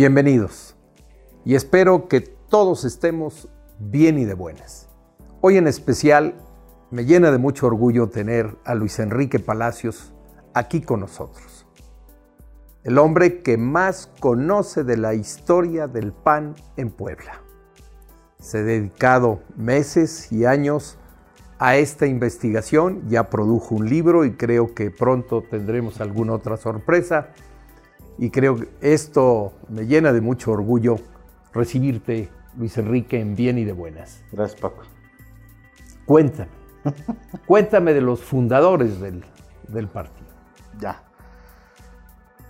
Bienvenidos y espero que todos estemos bien y de buenas. Hoy en especial me llena de mucho orgullo tener a Luis Enrique Palacios aquí con nosotros. El hombre que más conoce de la historia del pan en Puebla. Se ha dedicado meses y años a esta investigación, ya produjo un libro y creo que pronto tendremos alguna otra sorpresa. Y creo que esto me llena de mucho orgullo recibirte, Luis Enrique, en bien y de buenas. Gracias, Paco. Cuéntame, cuéntame de los fundadores del, del partido. Ya.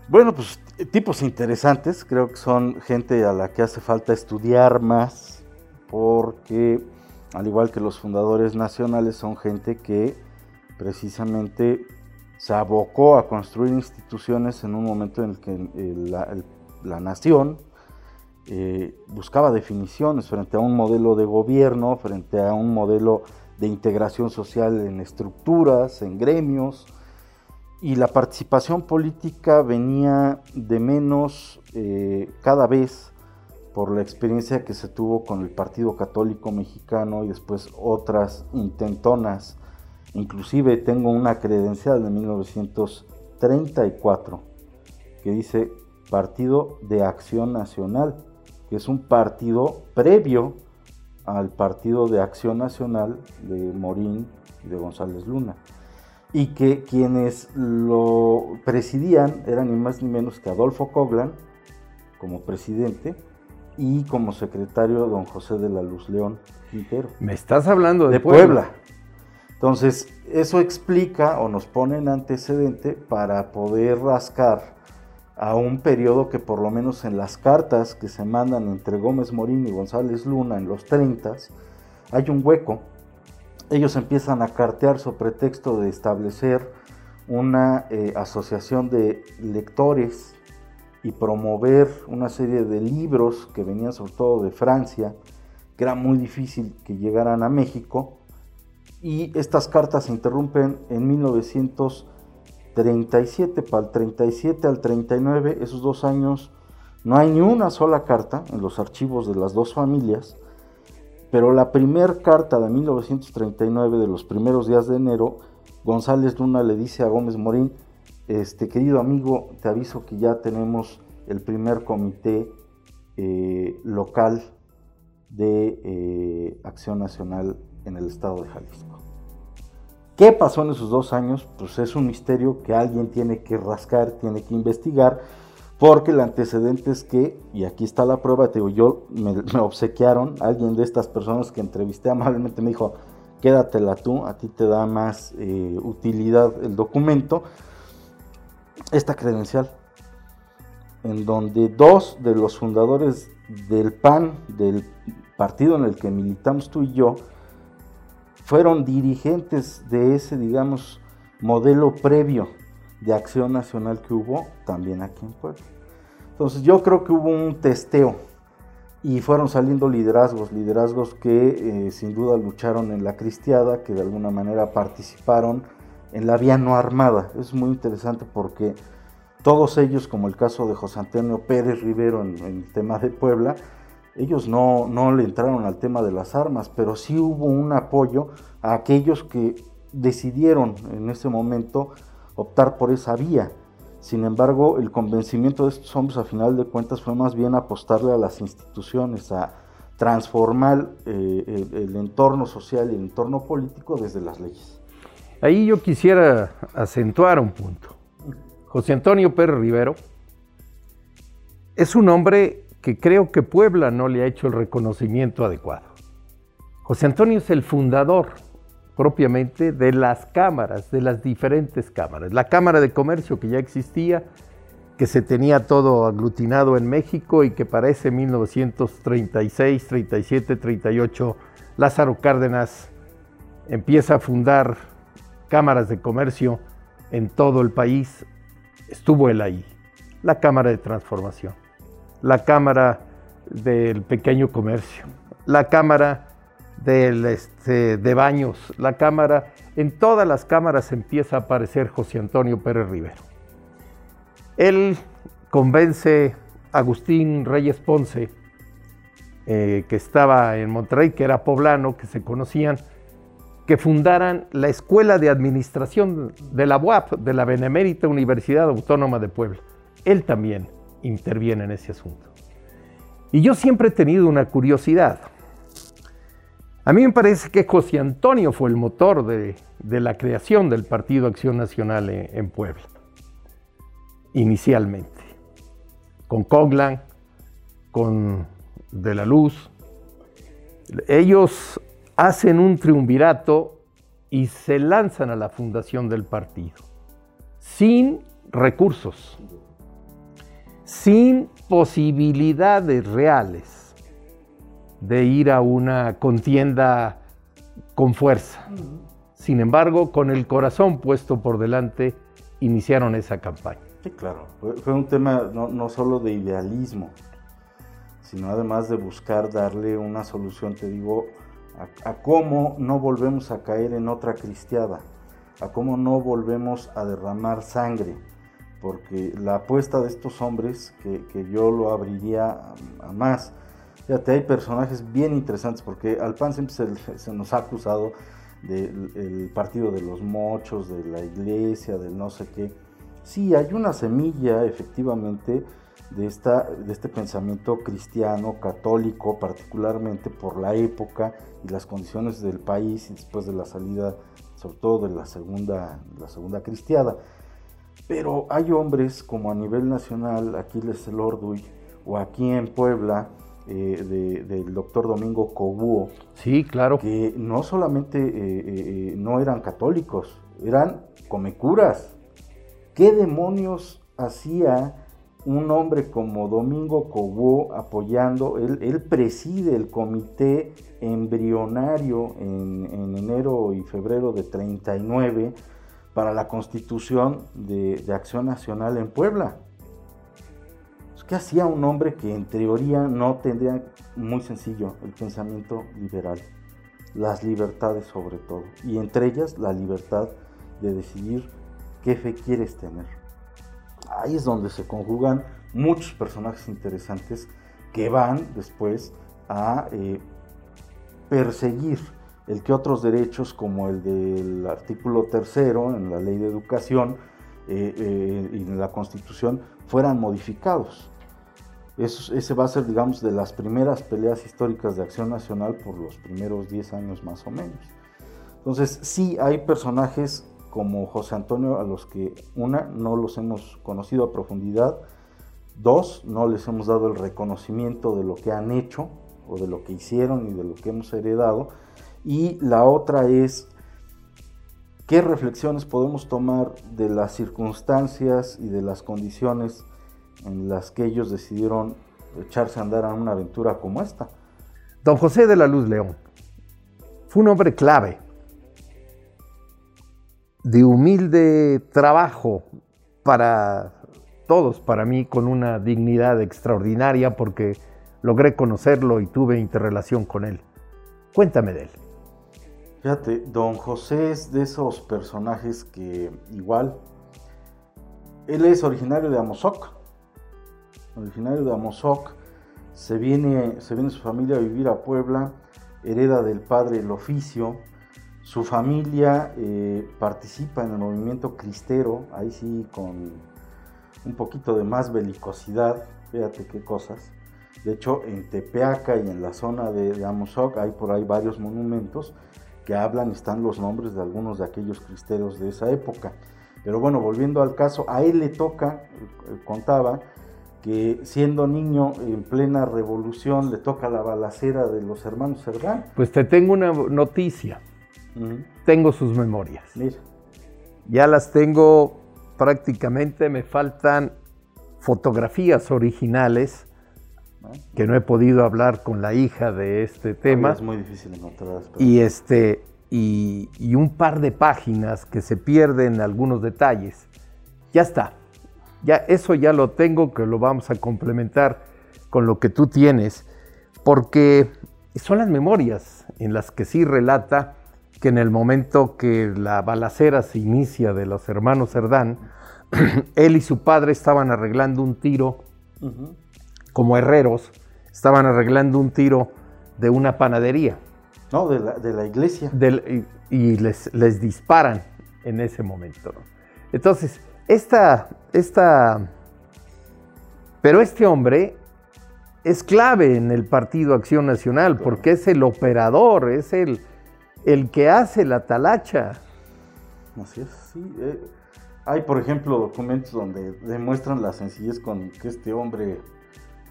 Bueno, pues tipos interesantes, creo que son gente a la que hace falta estudiar más, porque al igual que los fundadores nacionales, son gente que precisamente se abocó a construir instituciones en un momento en el que la, nación eh, buscaba definiciones frente a un modelo de gobierno, frente a un modelo de integración social en estructuras, en gremios, y la participación política venía de menos eh, cada vez por la experiencia que se tuvo con el Partido Católico Mexicano y después otras intentonas. Inclusive tengo una credencial de 1934 que dice Partido de Acción Nacional, que es un partido previo al Partido de Acción Nacional de Morín y de González Luna. Y que quienes lo presidían eran ni más ni menos que Adolfo Coglan como presidente, y como secretario don José de la Luz León Quintero. Me estás hablando de, Puebla. Entonces, eso explica o nos pone en antecedente para poder rascar a un periodo que por lo menos en las cartas que se mandan entre Gómez Morín y González Luna en los 30 hay un hueco. Ellos empiezan a cartear su pretexto de establecer una eh, asociación de lectores y promover una serie de libros que venían sobre todo de Francia, que era muy difícil que llegaran a México. Y estas cartas se interrumpen en 1937, para el 37 al 39, esos dos años, no hay ni una sola carta en los archivos de las dos familias, pero la primera carta de 1939, de los primeros días de enero, González Luna le dice a Gómez Morín, este, querido amigo, te aviso que ya tenemos el primer comité eh, local de eh, Acción Nacional en el estado de Jalisco. ¿Qué pasó en esos dos años? Pues es un misterio que alguien tiene que rascar, tiene que investigar, porque el antecedente es que, y aquí está la prueba, te digo, yo me, obsequiaron, alguien de estas personas que entrevisté amablemente me dijo, quédatela tú, a ti te da más eh, utilidad el documento esta credencial, en donde dos de los fundadores del PAN, del partido en el que militamos tú y yo, fueron dirigentes de ese, digamos, modelo previo de acción nacional que hubo también aquí en Puebla. Entonces yo creo que hubo un testeo y fueron saliendo liderazgos, liderazgos que eh, sin duda lucharon en la cristiada, que de alguna manera participaron en la vía no armada. Es muy interesante porque todos ellos, como el caso de José Antonio Pérez Rivero en, el tema de Puebla, ellos no, no le entraron al tema de las armas, pero sí hubo un apoyo a aquellos que decidieron en ese momento optar por esa vía. Sin embargo, el convencimiento de estos hombres a final de cuentas fue más bien apostarle a las instituciones, a transformar eh, el entorno social y el entorno político desde las leyes. Ahí yo quisiera acentuar un punto. José Antonio Pérez Rivero es un hombre que creo que Puebla no le ha hecho el reconocimiento adecuado. José Antonio es el fundador propiamente de las cámaras, de las diferentes cámaras. La Cámara de Comercio que ya existía, que se tenía todo aglutinado en México y que para ese 1936, 37, 38, Lázaro Cárdenas empieza a fundar cámaras de comercio en todo el país, estuvo él ahí. La Cámara de Transformación, la Cámara del Pequeño Comercio, la Cámara del, este, de Baños, la Cámara, en todas las cámaras empieza a aparecer José Antonio Pérez Rivero. Él convence Agustín Reyes Ponce, eh, que estaba en Monterrey, que era poblano, que se conocían, que fundaran la Escuela de Administración de la UAP, de la Benemérita Universidad Autónoma de Puebla. Él también interviene en ese asunto. Y yo siempre he tenido una curiosidad. A mí me parece que José Antonio fue el motor de, la creación del Partido Acción Nacional en, Puebla, inicialmente, con Coglan, con De la Luz. Ellos hacen un triunvirato y se lanzan a la fundación del partido, sin recursos, sin posibilidades reales de ir a una contienda con fuerza. Sin embargo, con el corazón puesto por delante, iniciaron esa campaña. Sí, claro. Fue, un tema no, no, solo de idealismo, sino además de buscar darle una solución, te digo, a, a cómo no volvemos a caer en otra cristiada, a cómo no volvemos a derramar sangre porque la apuesta de estos hombres, que, yo lo abriría a, más, fíjate, hay personajes bien interesantes, porque al PAN siempre se, nos ha acusado del partido de los mochos, de la iglesia, del no sé qué. Sí, hay una semilla, efectivamente, de, esta, de este pensamiento cristiano, católico, particularmente por la época y las condiciones del país y después de la salida, sobre todo de la segunda, la segunda cristiada. Pero hay hombres como a nivel nacional, Aquiles Lorduy, o aquí en Puebla, eh, del doctor Domingo Cobuo. Sí, claro. Que no solamente eh, eh, no eran católicos, eran comecuras. ¿Qué demonios hacía un hombre como Domingo Cobuo apoyando? Él, preside el comité embrionario en, en enero y febrero de 39 para la constitución de, Acción Nacional en Puebla. ¿Qué hacía un hombre que en teoría no tendría, muy sencillo, el pensamiento liberal? Las libertades sobre todo, y entre ellas la libertad de decidir qué fe quieres tener. Ahí es donde se conjugan muchos personajes interesantes que van después a eh, perseguir el que otros derechos como el del artículo tercero en la ley de educación eh, eh, y en la constitución fueran modificados. Eso, ese va a ser, digamos, de las primeras peleas históricas de acción nacional por los primeros 10 años más o menos. Entonces, sí hay personajes como José Antonio a los que, una, no los hemos conocido a profundidad, dos, no les hemos dado el reconocimiento de lo que han hecho o de lo que hicieron y de lo que hemos heredado, y la otra es qué reflexiones podemos tomar de las circunstancias y de las condiciones en las que ellos decidieron echarse a andar a una aventura como esta. Don José de la Luz León fue un hombre clave, de humilde trabajo para todos, para mí, con una dignidad extraordinaria porque logré conocerlo y tuve interrelación con él. Cuéntame de él. Fíjate, don José es de esos personajes que igual, él es originario de Amozoc, originario de Amozoc, se viene, se viene su familia a vivir a Puebla, hereda del padre el oficio, su familia eh, participa en el movimiento cristero, ahí sí con un poquito de más belicosidad, fíjate qué cosas. De hecho, en Tepeaca y en la zona de, de Amozoc hay por ahí varios monumentos que hablan están los nombres de algunos de aquellos cristeros de esa época. Pero bueno, volviendo al caso, a él le toca, eh, contaba, que siendo niño en plena revolución le toca la balacera de los hermanos Cerdán. Pues te tengo una noticia. Tengo sus memorias. Mira. Ya las tengo prácticamente, me faltan fotografías originales que no he podido hablar con la hija de este tema. Es muy difícil encontrar. Y, este, y, y, un par de páginas que se pierden algunos detalles. Ya está. Ya, eso ya lo tengo, que lo vamos a complementar con lo que tú tienes, porque son las memorias en las que sí relata que en el momento que la balacera se inicia de los hermanos Cerdán, él y su padre estaban arreglando un tiro como herreros, estaban arreglando un tiro de una panadería. No, de la, de la iglesia. y, les, les, disparan en ese momento. Entonces, esta, esta... Pero este hombre es clave en el Partido Acción Nacional porque es el operador, es el, el que hace la talacha. Así es, sí. Eh, hay, por ejemplo, documentos donde demuestran la sencillez con que este hombre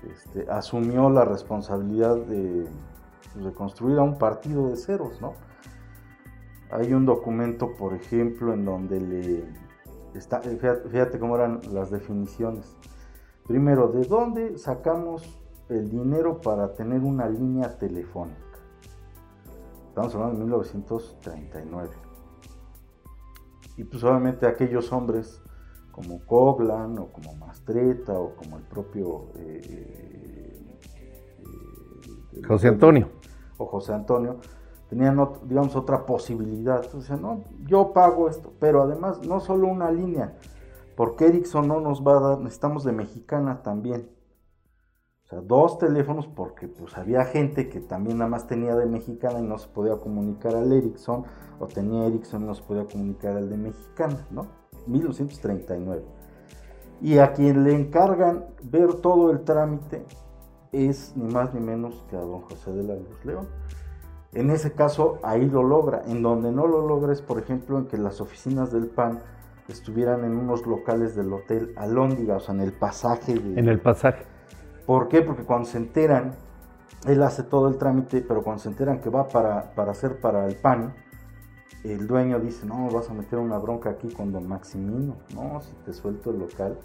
este, asumió la responsabilidad de, de, construir a un partido de ceros, ¿no? Hay un documento, por ejemplo, en donde le está, fíjate cómo eran las definiciones. Primero, ¿de dónde sacamos el dinero para tener una línea telefónica? Estamos hablando de 1939. Y pues obviamente aquellos hombres como Coglan o como Mastreta o como el propio eh, eh, eh, José Antonio. O José Antonio tenían digamos otra posibilidad. Entonces no yo pago esto pero además no solo una línea porque Ericsson no nos va a dar necesitamos de mexicana también. O sea dos teléfonos porque pues había gente que también nada más tenía de mexicana y no se podía comunicar al Ericsson o tenía Ericsson y no se podía comunicar al de mexicana no 1939. Y a quien le encargan ver todo el trámite es ni más ni menos que a don José de la Luz León. En ese caso, ahí lo logra. En donde no lo logra es, por ejemplo, en que las oficinas del PAN estuvieran en unos locales del Hotel Alóndiga, o sea, en el pasaje. en el pasaje. ¿Por qué? Porque cuando se enteran, él hace todo el trámite, pero cuando se enteran que va para, para hacer para el PAN, el dueño dice, no, vas a meter una bronca aquí con don Maximino, no, si te suelto el local.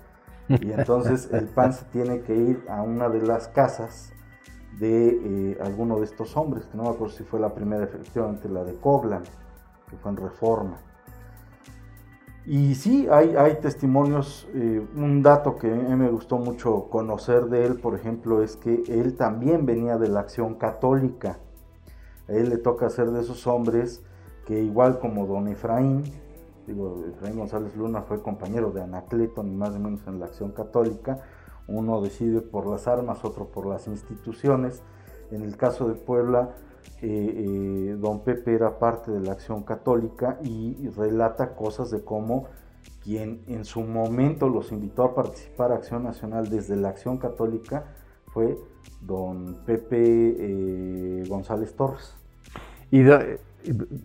Y entonces el PAN se tiene que ir a una de las casas de eh, alguno de estos hombres, que no me acuerdo si fue la primera, efectivamente, la de Coglan, que fue en Reforma. Y sí, hay, hay testimonios, eh, un dato que me gustó mucho conocer de él, por ejemplo, es que él también venía de la acción católica. A él le toca ser de esos hombres que igual como don Efraín, digo, Efraín González Luna fue compañero de Anacleto, ni más ni menos en la acción católica, uno decide por las armas, otro por las instituciones. En el caso de Puebla, eh, eh, don Pepe era parte de la acción católica y, relata cosas de cómo quien en su momento los invitó a participar a Acción Nacional desde la acción católica fue don Pepe eh, González Torres. Y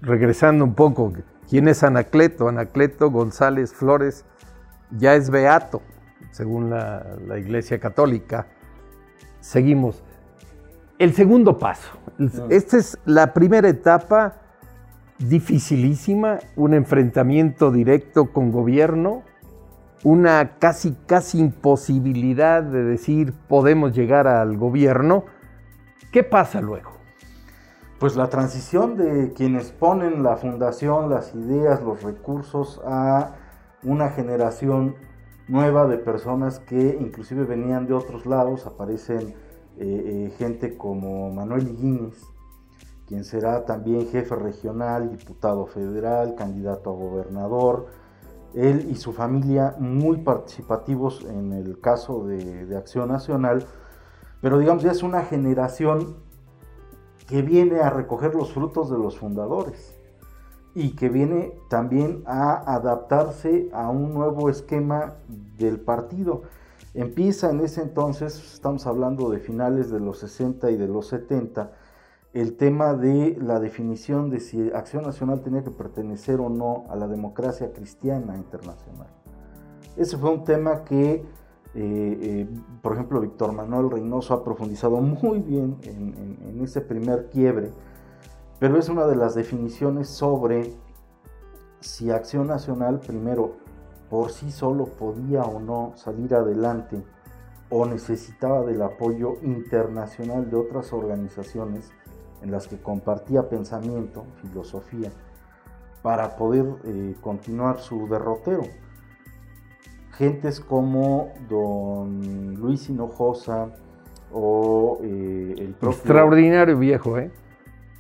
regresando un poco, ¿quién es Anacleto? Anacleto González Flores ya es beato, según la, Iglesia Católica. Seguimos. El segundo paso. Esta es la primera etapa dificilísima, un enfrentamiento directo con gobierno, una casi, casi imposibilidad de decir podemos llegar al gobierno. ¿Qué pasa luego? Pues la transición de quienes ponen la fundación, las ideas, los recursos a una generación nueva de personas que inclusive venían de otros lados, aparecen eh, eh, gente como Manuel Higuines, quien será también jefe regional, diputado federal, candidato a gobernador, él y su familia muy participativos en el caso de, de Acción Nacional, pero digamos ya es una generación que viene a recoger los frutos de los fundadores y que viene también a adaptarse a un nuevo esquema del partido. Empieza en ese entonces, estamos hablando de finales de los 60 y de los 70, el tema de la definición de si Acción Nacional tenía que pertenecer o no a la democracia cristiana internacional. Ese fue un tema que eh, eh, por ejemplo, Víctor Manuel Reynoso ha profundizado muy bien en, ese primer quiebre, pero es una de las definiciones sobre si Acción Nacional primero por sí solo podía o no salir adelante o necesitaba del apoyo internacional de otras organizaciones en las que compartía pensamiento, filosofía, para poder eh, continuar su derrotero gentes como don Luis Hinojosa o eh, el propio... Extraordinario viejo, ¿eh?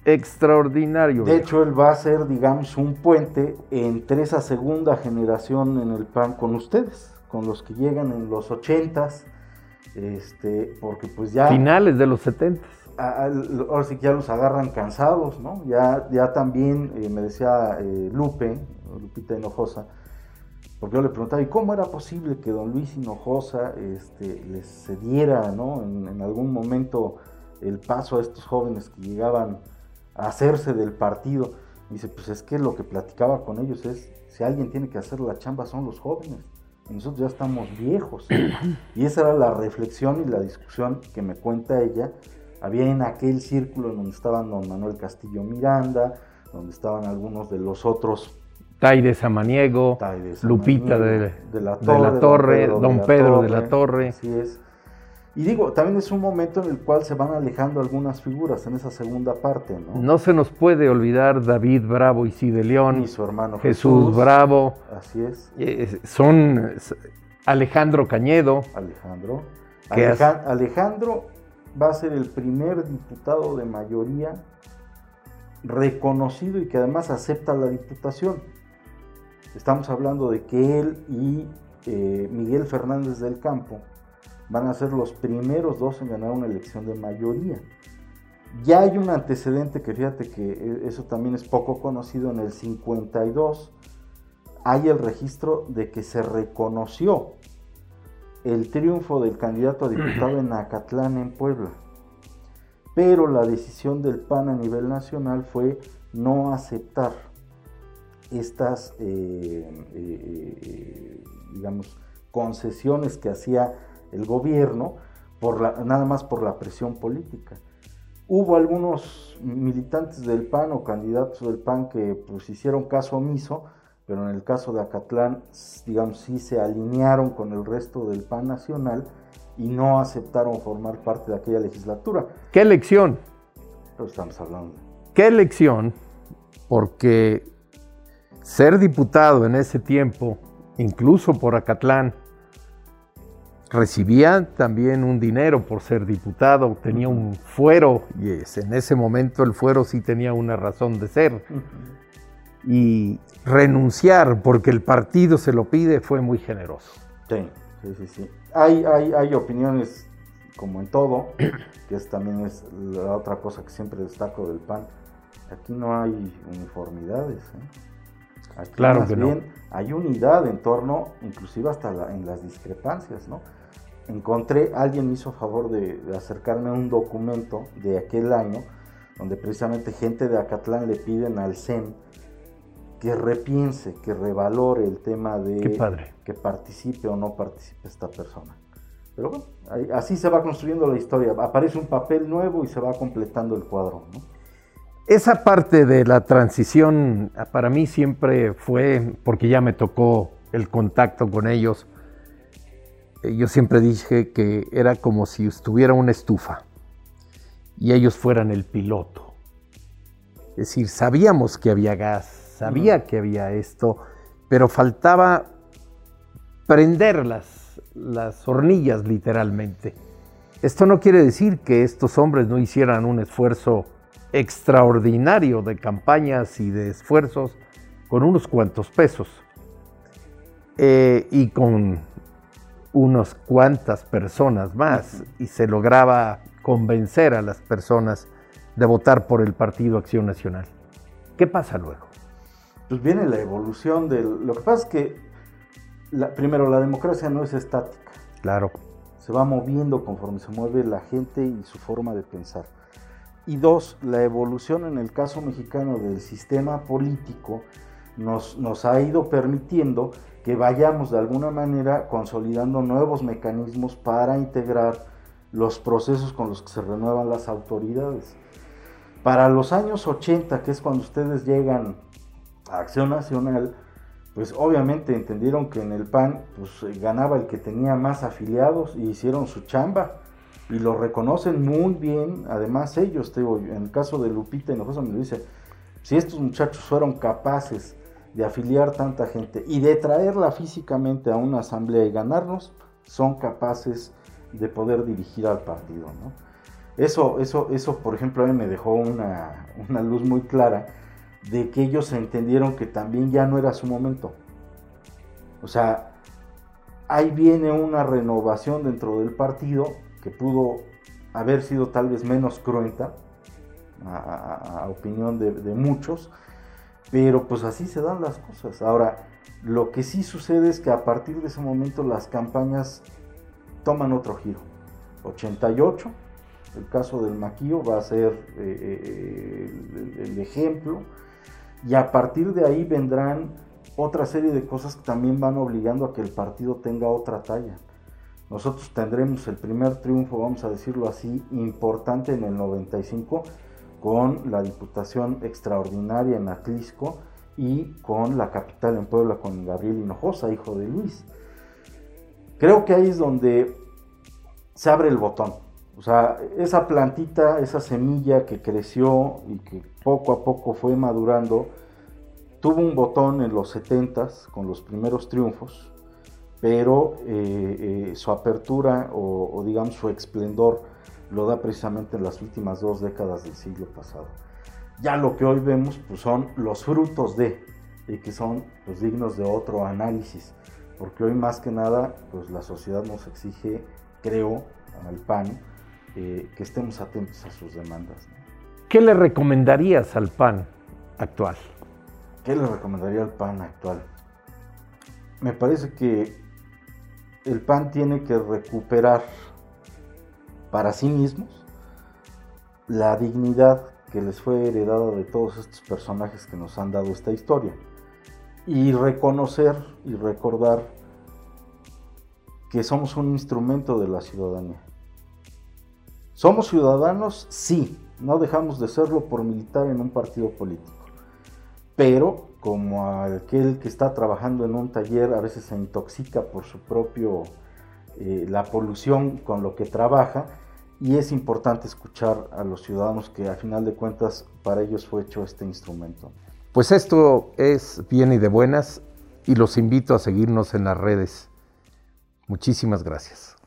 Extraordinario. De hecho, él va a ser, digamos, un puente entre esa segunda generación en el PAN con ustedes, con los que llegan en los ochentas este, porque pues ya... Finales de los 70. ahora sí que ya los agarran cansados, ¿no? Ya, ya también eh, me decía eh, Lupe, Lupita Hinojosa, porque yo le preguntaba, ¿y cómo era posible que don Luis Hinojosa este, les cediera, ¿no? En, algún momento el paso a estos jóvenes que llegaban a hacerse del partido. dice, pues es que lo que platicaba con ellos es, si alguien tiene que hacer la chamba son los jóvenes nosotros ya estamos viejos. Y esa era la reflexión y la discusión que me cuenta ella. Había en aquel círculo en donde estaban don Manuel Castillo Miranda, donde estaban algunos de los otros. Taide Samaniego, Lupita de, la Torre, don Pedro, de la Torre. Así es. Y digo, también es un momento en el cual se van alejando algunas figuras en esa segunda parte, ¿no? No se nos puede olvidar David Bravo y Cide León. Y su hermano Jesús, Jesús Bravo. Así es. Eh, son Alejandro Cañedo. Alejandro. Alejandro va a ser el primer diputado de mayoría reconocido y que además acepta la diputación. Estamos hablando de que él y eh, Miguel Fernández del Campo van a ser los primeros dos en ganar una elección de mayoría. Ya hay un antecedente que fíjate que e, eso también es poco conocido, en el 52 hay el registro de que se reconoció el triunfo del candidato a diputado en Acatlán, en Puebla. Pero la decisión del PAN a nivel nacional fue no aceptar estas, eh, eh, eh, digamos, concesiones que hacía el gobierno, por la, nada más por la presión política. Hubo algunos militantes del PAN o candidatos del PAN que pues hicieron caso omiso, pero en el caso de Acatlán, digamos, sí se alinearon con el resto del PAN nacional y no aceptaron formar parte de aquella legislatura. ¿Qué elección? Pero estamos hablando. ¿Qué elección? Porque ser diputado en ese tiempo, incluso por Acatlán, recibía también un dinero por ser diputado, tenía un fuero, y en ese momento el fuero sí tenía una razón de ser. Y renunciar porque el partido se lo pide fue muy generoso. Sí, sí, sí. Hay, hay, hay opiniones, como en todo, que es también es la otra cosa que siempre destaco del PAN. Aquí no hay uniformidades. ¿eh? Aquí claro que bien hay unidad en torno, inclusive hasta en las discrepancias, ¿no? encontré, alguien me hizo favor de, acercarme a un documento de aquel año, donde precisamente gente de Acatlán le piden al CEN que repiense, que revalore el tema de que participe o no participe esta persona. Pero bueno, así se va construyendo la historia. Aparece un papel nuevo y se va completando el cuadro. Esa parte de la transición para mí siempre fue, porque ya me tocó el contacto con ellos, eh, yo siempre dije que era como si estuviera una estufa y ellos fueran el piloto. Es decir, sabíamos que había gas, sabía que había esto, pero faltaba prender las, las hornillas literalmente. Esto no quiere decir que estos hombres no hicieran un esfuerzo extraordinario de campañas y de esfuerzos con unos cuantos pesos eh, y con unas cuantas personas más y se lograba convencer a las personas de votar por el Partido Acción Nacional. ¿Qué pasa luego? Pues viene la evolución del... Lo que pasa es que, la, primero, la democracia no es estática. Claro. Se va moviendo conforme se mueve la gente y su forma de pensar. Y dos, la evolución en el caso mexicano del sistema político nos, nos ha ido permitiendo que vayamos de alguna manera consolidando nuevos mecanismos para integrar los procesos con los que se renuevan las autoridades. Para los años 80, que es cuando ustedes llegan a Acción Nacional, pues obviamente entendieron que en el PAN pues, ganaba el que tenía más afiliados y hicieron su chamba y lo reconocen muy bien, además ellos, te en el caso de Lupita Hinojosa me lo dice, si estos muchachos fueron capaces de afiliar tanta gente y de traerla físicamente a una asamblea y ganarnos, son capaces de poder dirigir al partido. ¿no? Eso, eso, eso, por ejemplo, a mí me dejó una, una luz muy clara de que ellos entendieron que también ya no era su momento. O sea, ahí viene una renovación dentro del partido que pudo haber sido tal vez menos cruenta, a, opinión de, muchos, pero pues así se dan las cosas. Ahora, lo que sí sucede es que a partir de ese momento las campañas toman otro giro. 88, el caso del maquillo va a ser eh, eh, el, ejemplo, y a partir de ahí vendrán otra serie de cosas que también van obligando a que el partido tenga otra talla. Nosotros tendremos el primer triunfo, vamos a decirlo así, importante en el 95 con la Diputación Extraordinaria en Atlisco y con la capital en Puebla, con Gabriel Hinojosa, hijo de Luis. Creo que ahí es donde se abre el botón. O sea, esa plantita, esa semilla que creció y que poco a poco fue madurando, tuvo un botón en los 70 con los primeros triunfos, pero eh, eh, su apertura o, o, digamos su esplendor lo da precisamente en las últimas dos décadas del siglo pasado. Ya lo que hoy vemos pues, son los frutos de, y que son pues, dignos de otro análisis, porque hoy más que nada pues, la sociedad nos exige, creo, al PAN, eh, que estemos atentos a sus demandas. ¿Qué le recomendarías al PAN actual? ¿Qué le recomendaría al PAN actual? Me parece que el PAN tiene que recuperar para sí mismos la dignidad que les fue heredada de todos estos personajes que nos han dado esta historia. Y reconocer y recordar que somos un instrumento de la ciudadanía. ¿Somos ciudadanos? Sí, no dejamos de serlo por militar en un partido político. Pero como aquel que está trabajando en un taller a veces se intoxica por su propio eh, la polución con lo que trabaja y es importante escuchar a los ciudadanos que a final de cuentas para ellos fue hecho este instrumento. Pues esto es bien y de buenas y los invito a seguirnos en las redes. Muchísimas gracias.